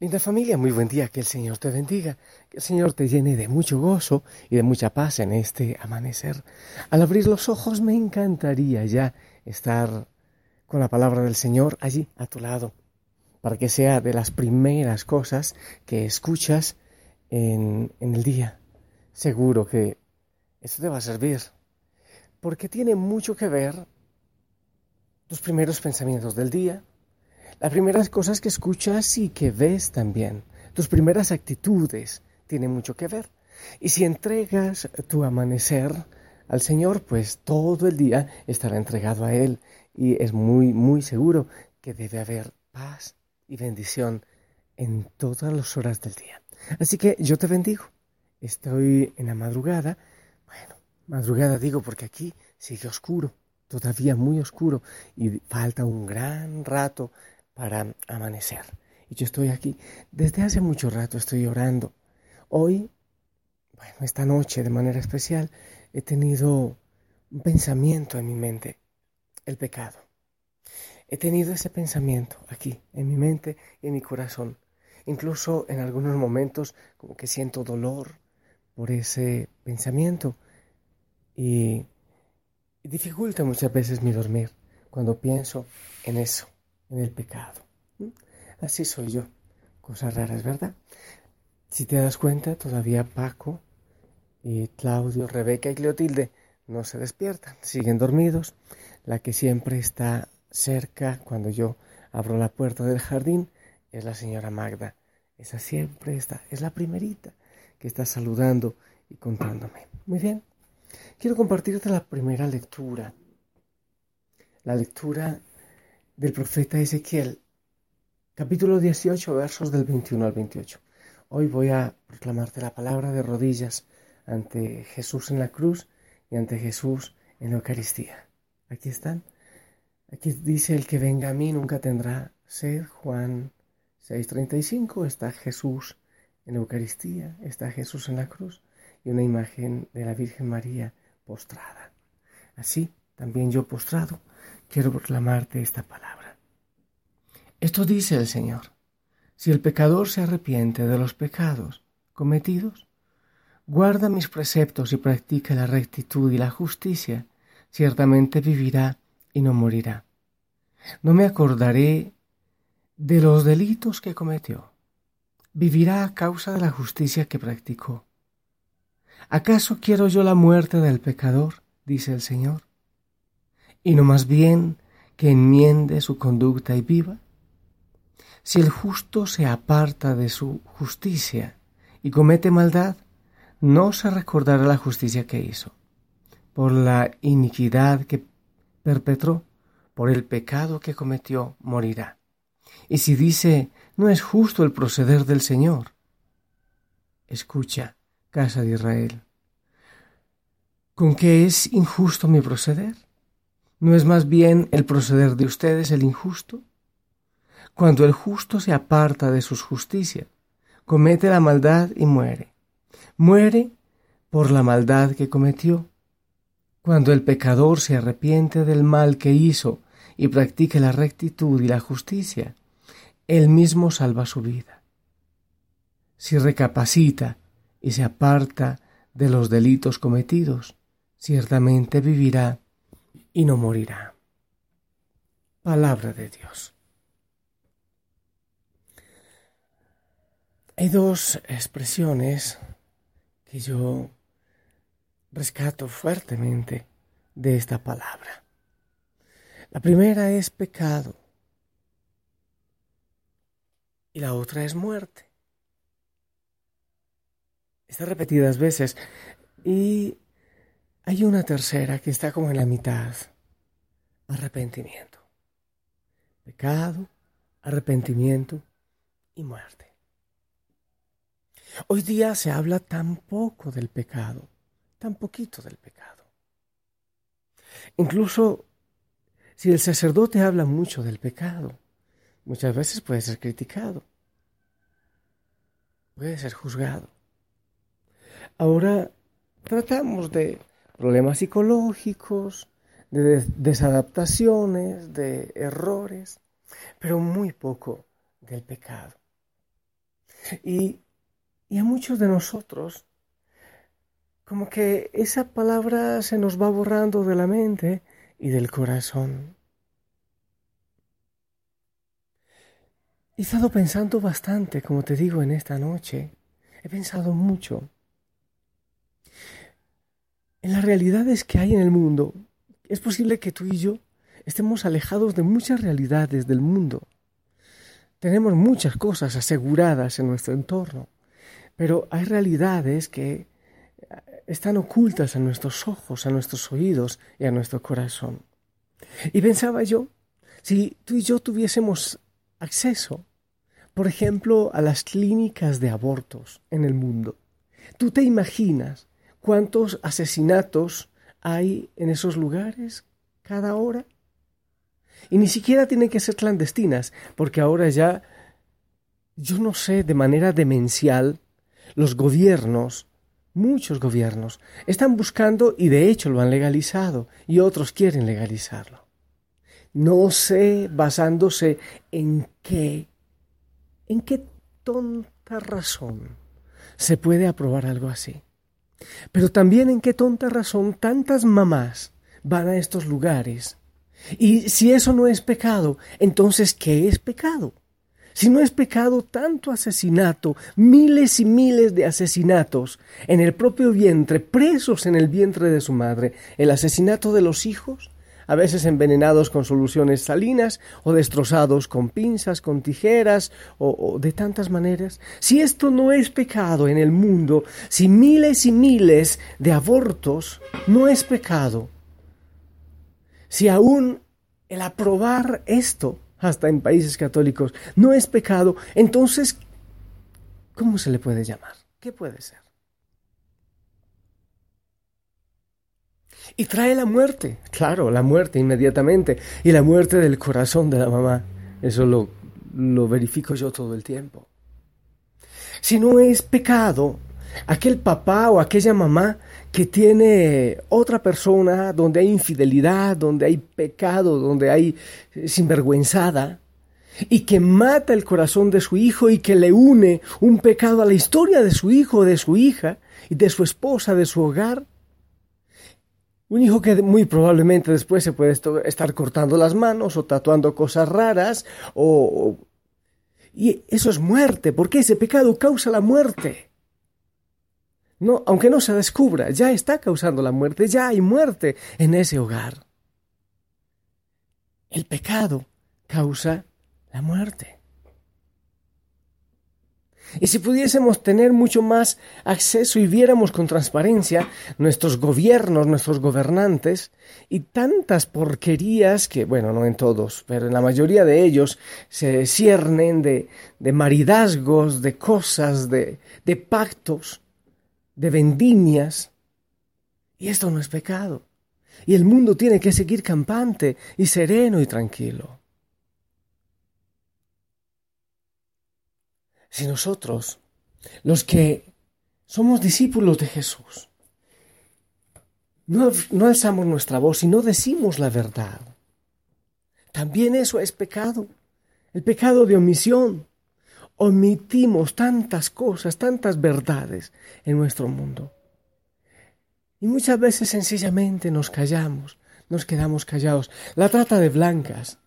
Linda familia, muy buen día, que el Señor te bendiga, que el Señor te llene de mucho gozo y de mucha paz en este amanecer. Al abrir los ojos me encantaría ya estar con la palabra del Señor allí a tu lado, para que sea de las primeras cosas que escuchas en, en el día. Seguro que esto te va a servir, porque tiene mucho que ver tus primeros pensamientos del día, las primeras cosas que escuchas y que ves también, tus primeras actitudes, tienen mucho que ver. Y si entregas tu amanecer al Señor, pues todo el día estará entregado a Él y es muy, muy seguro que debe haber paz y bendición en todas las horas del día. Así que yo te bendigo. Estoy en la madrugada. Bueno, madrugada digo porque aquí sigue oscuro, todavía muy oscuro y falta un gran rato para amanecer. Y yo estoy aquí. Desde hace mucho rato estoy orando. Hoy, bueno, esta noche de manera especial, he tenido un pensamiento en mi mente, el pecado. He tenido ese pensamiento aquí, en mi mente y en mi corazón. Incluso en algunos momentos como que siento dolor por ese pensamiento y, y dificulta muchas veces mi dormir cuando pienso en eso el pecado. Así soy yo. Cosas raras, ¿verdad? Si te das cuenta, todavía Paco, y Claudio, Rebeca y Cleotilde no se despiertan, siguen dormidos. La que siempre está cerca cuando yo abro la puerta del jardín es la señora Magda. Esa siempre está, es la primerita que está saludando y contándome. Muy bien, quiero compartirte la primera lectura. La lectura del profeta Ezequiel, capítulo 18, versos del 21 al 28. Hoy voy a proclamarte la palabra de rodillas ante Jesús en la cruz y ante Jesús en la Eucaristía. Aquí están. Aquí dice, el que venga a mí nunca tendrá sed. Juan 6:35 está Jesús en la Eucaristía, está Jesús en la cruz y una imagen de la Virgen María postrada. Así, también yo postrado quiero proclamarte esta palabra. Esto dice el Señor. Si el pecador se arrepiente de los pecados cometidos, guarda mis preceptos y practica la rectitud y la justicia, ciertamente vivirá y no morirá. No me acordaré de los delitos que cometió. Vivirá a causa de la justicia que practicó. ¿Acaso quiero yo la muerte del pecador? dice el Señor y no más bien que enmiende su conducta y viva? Si el justo se aparta de su justicia y comete maldad, no se recordará la justicia que hizo. Por la iniquidad que perpetró, por el pecado que cometió, morirá. Y si dice, no es justo el proceder del Señor, escucha, casa de Israel, ¿con qué es injusto mi proceder? ¿No es más bien el proceder de ustedes el injusto? Cuando el justo se aparta de sus justicias, comete la maldad y muere. Muere por la maldad que cometió. Cuando el pecador se arrepiente del mal que hizo y practique la rectitud y la justicia, él mismo salva su vida. Si recapacita y se aparta de los delitos cometidos, ciertamente vivirá y no morirá. Palabra de Dios. Hay dos expresiones que yo rescato fuertemente de esta palabra. La primera es pecado y la otra es muerte. Está repetidas veces y hay una tercera que está como en la mitad. Arrepentimiento. Pecado, arrepentimiento y muerte. Hoy día se habla tan poco del pecado, tan poquito del pecado. Incluso si el sacerdote habla mucho del pecado, muchas veces puede ser criticado, puede ser juzgado. Ahora tratamos de problemas psicológicos, de desadaptaciones, de errores, pero muy poco del pecado. Y, y a muchos de nosotros, como que esa palabra se nos va borrando de la mente y del corazón. He estado pensando bastante, como te digo, en esta noche. He pensado mucho en las realidades que hay en el mundo. Es posible que tú y yo estemos alejados de muchas realidades del mundo. Tenemos muchas cosas aseguradas en nuestro entorno, pero hay realidades que están ocultas a nuestros ojos, a nuestros oídos y a nuestro corazón. Y pensaba yo, si tú y yo tuviésemos acceso, por ejemplo, a las clínicas de abortos en el mundo, ¿tú te imaginas cuántos asesinatos hay en esos lugares cada hora? Y ni siquiera tienen que ser clandestinas, porque ahora ya, yo no sé, de manera demencial, los gobiernos, muchos gobiernos, están buscando, y de hecho lo han legalizado, y otros quieren legalizarlo. No sé basándose en qué, en qué tonta razón se puede aprobar algo así. Pero también en qué tonta razón tantas mamás van a estos lugares y si eso no es pecado, entonces ¿qué es pecado? Si no es pecado tanto asesinato, miles y miles de asesinatos en el propio vientre, presos en el vientre de su madre, el asesinato de los hijos, a veces envenenados con soluciones salinas o destrozados con pinzas, con tijeras o, de tantas maneras. Si esto no es pecado en el mundo, si miles y miles de abortos no es pecado, si aún el aprobar esto, hasta en países católicos, no es pecado, entonces, ¿cómo se le puede llamar? ¿Qué puede ser? Y trae la muerte, claro, la muerte inmediatamente, y la muerte del corazón de la mamá. Eso lo, lo verifico yo todo el tiempo. Si no es pecado, aquel papá o aquella mamá que tiene otra persona, donde hay infidelidad, donde hay pecado, donde hay eh, sinvergüenzada, y que mata el corazón de su hijo y que le une un pecado a la historia de su hijo, de su hija, y de su esposa, de su hogar. Un hijo que muy probablemente después se puede estar cortando las manos o tatuando cosas raras, o... y eso es muerte, porque ese pecado causa la muerte. No, aunque no se descubra, ya está causando la muerte, ya hay muerte en ese hogar. El pecado causa la muerte. Y si pudiésemos tener mucho más acceso y viéramos con transparencia nuestros gobiernos, nuestros gobernantes, y tantas porquerías que, bueno, no en todos, pero en la mayoría de ellos se ciernen de, de maridazgos, de cosas, de, de pactos, de vendimias. Y esto no es pecado. Y el mundo tiene que seguir campante y sereno y tranquilo. Si nosotros, los que somos discípulos de Jesús, no, no alzamos nuestra voz y no decimos la verdad, también eso es pecado. El pecado de omisión, omitimos tantas cosas, tantas verdades en nuestro mundo. Y muchas veces sencillamente nos callamos, nos quedamos callados. La trata de blancas,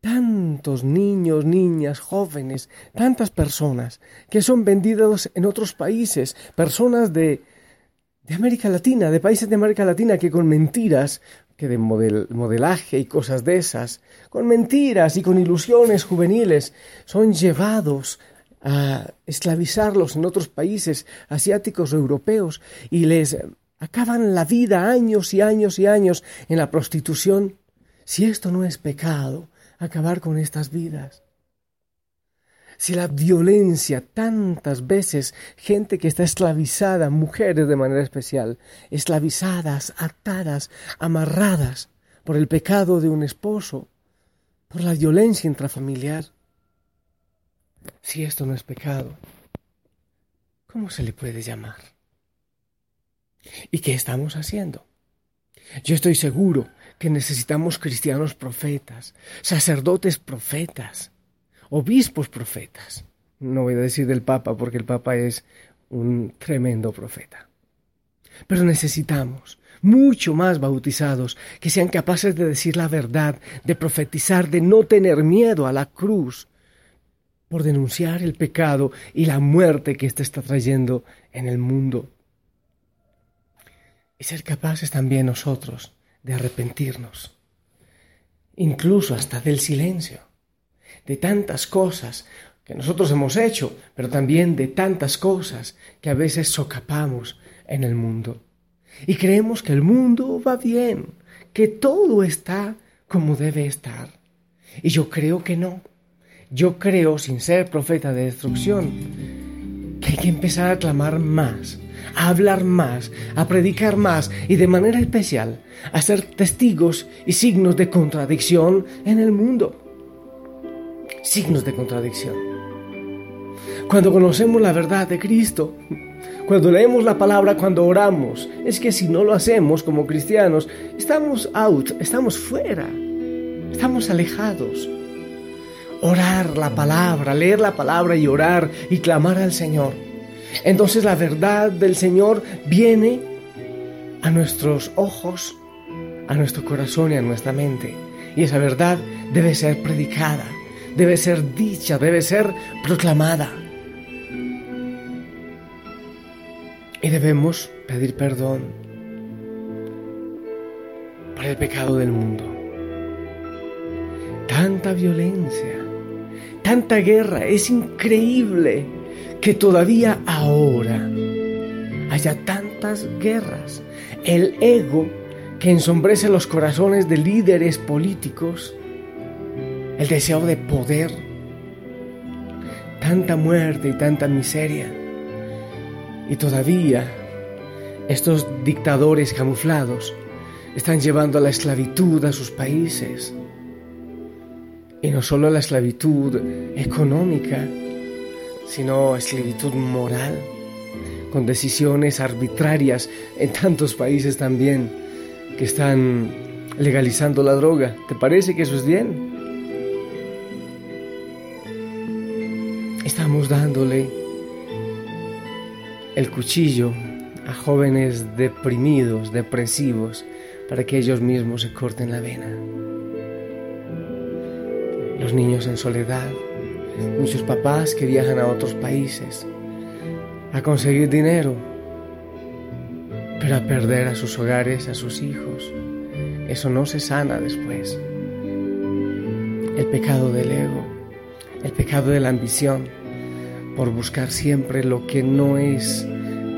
tantos niños, niñas, jóvenes, tantas personas que son vendidos en otros países, personas de, de América Latina, de países de América Latina que con mentiras que de modelaje y cosas de esas, con mentiras y con ilusiones juveniles, son llevados a esclavizarlos en otros países asiáticos o europeos y les acaban la vida años y años y años en la prostitución. Si esto no es pecado, acabar con estas vidas si la violencia, tantas veces gente que está esclavizada, mujeres de manera especial, esclavizadas, atadas, amarradas por el pecado de un esposo, por la violencia intrafamiliar. Si esto no es pecado, ¿cómo se le puede llamar? ¿Y qué estamos haciendo? Yo estoy seguro que necesitamos cristianos profetas, sacerdotes profetas, obispos profetas, No voy a decir del Papa porque el Papa es un tremendo profeta. Pero necesitamos mucho más bautizados que sean capaces de decir la verdad, de profetizar, de no tener miedo a la cruz por denunciar el pecado y la muerte que éste está trayendo en el mundo. Y ser capaces también nosotros de arrepentirnos, incluso hasta del silencio, de tantas cosas que nosotros hemos hecho, pero también de tantas cosas que a veces socapamos en el mundo. Y creemos que el mundo va bien, que todo está como debe estar. Y yo creo que no. Yo creo, sin ser profeta de destrucción, que hay que empezar a clamar más, a hablar más, a predicar más y de manera especial a ser testigos y signos de contradicción en el mundo. Signos de contradicción. Cuando conocemos la verdad de Cristo, cuando leemos la palabra, cuando oramos, es que si no lo hacemos como cristianos, estamos out, estamos fuera, estamos alejados. Orar la palabra, leer la palabra y orar y clamar al Señor. Entonces la verdad del Señor viene a nuestros ojos, a nuestro corazón y a nuestra mente. Y esa verdad debe ser predicada, debe ser dicha, debe ser proclamada. Y debemos pedir perdón por el pecado del mundo. Tanta violencia, tanta guerra, es increíble que todavía ahora haya tantas guerras. El ego que ensombrece los corazones de líderes políticos, el deseo de poder, tanta muerte y tanta miseria. Y todavía estos dictadores camuflados están llevando a la esclavitud a sus países. Y no solo la esclavitud económica, sino esclavitud moral, con decisiones arbitrarias en tantos países también que están legalizando la droga. ¿Te parece que eso es bien? Estamos dándole el cuchillo a jóvenes deprimidos, depresivos, para que ellos mismos se corten la vena. Los niños en soledad, muchos papás que viajan a otros países a conseguir dinero, pero a perder a sus hogares, a sus hijos. Eso no se sana después. El pecado del ego, el pecado de la ambición, por buscar siempre lo que no es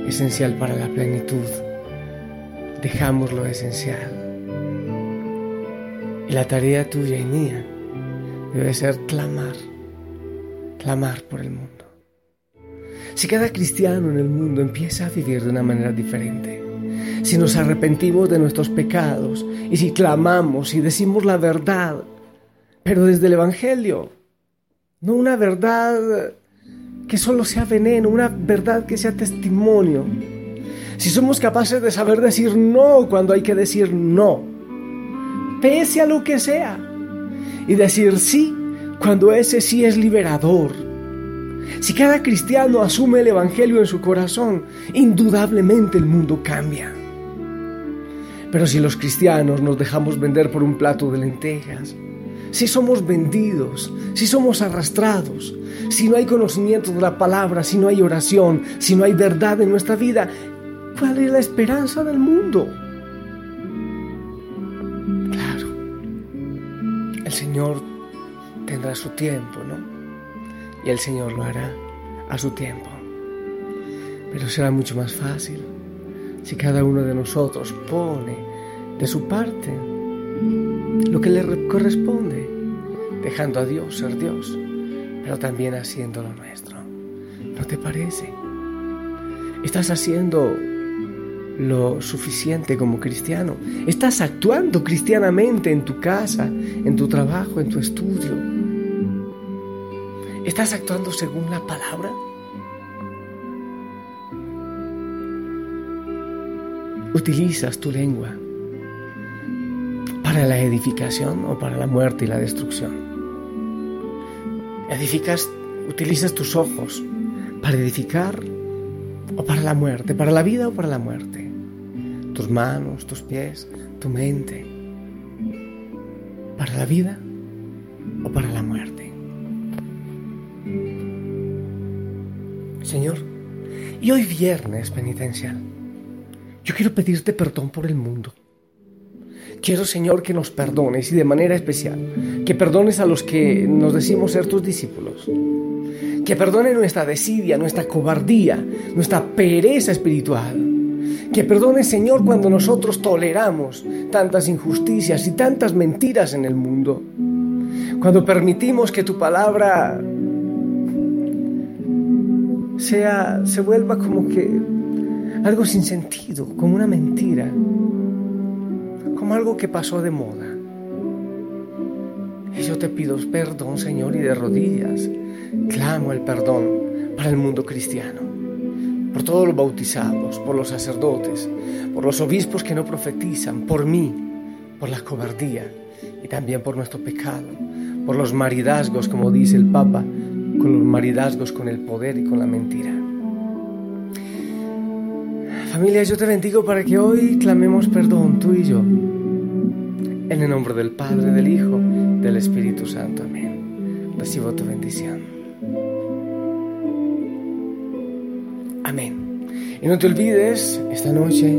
esencial para la plenitud. Dejamos lo esencial. Y la tarea tuya y mía debe ser clamar, clamar por el mundo. Si cada cristiano en el mundo empieza a vivir de una manera diferente, si nos arrepentimos de nuestros pecados y si clamamos y decimos la verdad, pero desde el Evangelio, no una verdad que solo sea veneno, una verdad que sea testimonio. Si somos capaces de saber decir no cuando hay que decir no, pese a lo que sea, y decir sí cuando ese sí es liberador. Si cada cristiano asume el Evangelio en su corazón, indudablemente el mundo cambia. Pero si los cristianos nos dejamos vender por un plato de lentejas, si somos vendidos, si somos arrastrados, si no hay conocimiento de la palabra, si no hay oración, si no hay verdad en nuestra vida, ¿cuál es la esperanza del mundo? Claro, el Señor tendrá su tiempo, ¿no? Y el Señor lo hará a su tiempo. Pero será mucho más fácil si cada uno de nosotros pone de su parte lo que le corresponde, dejando a Dios ser Dios, pero también haciendo lo nuestro. ¿No te parece? ¿Estás haciendo lo suficiente como cristiano? ¿Estás actuando cristianamente en tu casa, en tu trabajo, en tu estudio? ¿Estás actuando según la palabra? ¿Utilizas tu lengua para la edificación o para la muerte y la destrucción. Edificas utilizas tus ojos para edificar o para la muerte, para la vida o para la muerte. Tus manos, tus pies, tu mente, para la vida Señor, y hoy viernes penitencial, yo quiero pedirte perdón por el mundo. Quiero, Señor, que nos perdones y de manera especial, que perdones a los que nos decimos ser tus discípulos. Que perdone nuestra desidia, nuestra cobardía, nuestra pereza espiritual. Que perdone, Señor, cuando nosotros toleramos tantas injusticias y tantas mentiras en el mundo. Cuando permitimos que tu palabra sea, se vuelva como que algo sin sentido, como una mentira como algo que pasó de moda. Y yo te pido perdón, Señor, y de rodillas clamo el perdón para el mundo cristiano, por todos los bautizados, por los sacerdotes, por los obispos que no profetizan, por mí, por la cobardía y también por nuestro pecado, por los maridazgos, como dice el Papa, con los maridazgos con el poder y con la mentira. Familia, yo te bendigo para que hoy clamemos perdón, tú y yo. En el nombre del Padre, del Hijo, del Espíritu Santo. Amén. Recibo tu bendición. Amén. Y no te olvides, esta noche,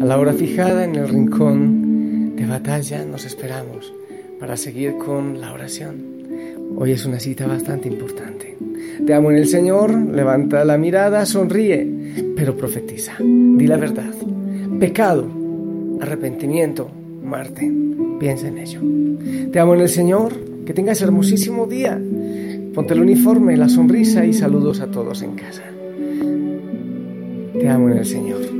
a la hora fijada en el rincón de batalla, nos esperamos para seguir con la oración. Hoy es una cita bastante importante. Te amo en el Señor, levanta la mirada, sonríe, pero profetiza. Di la verdad. Pecado, arrepentimiento, muerte. Piensa en ello. Te amo en el Señor, que tengas hermosísimo día. Ponte el uniforme, la sonrisa y saludos a todos en casa. Te amo en el Señor.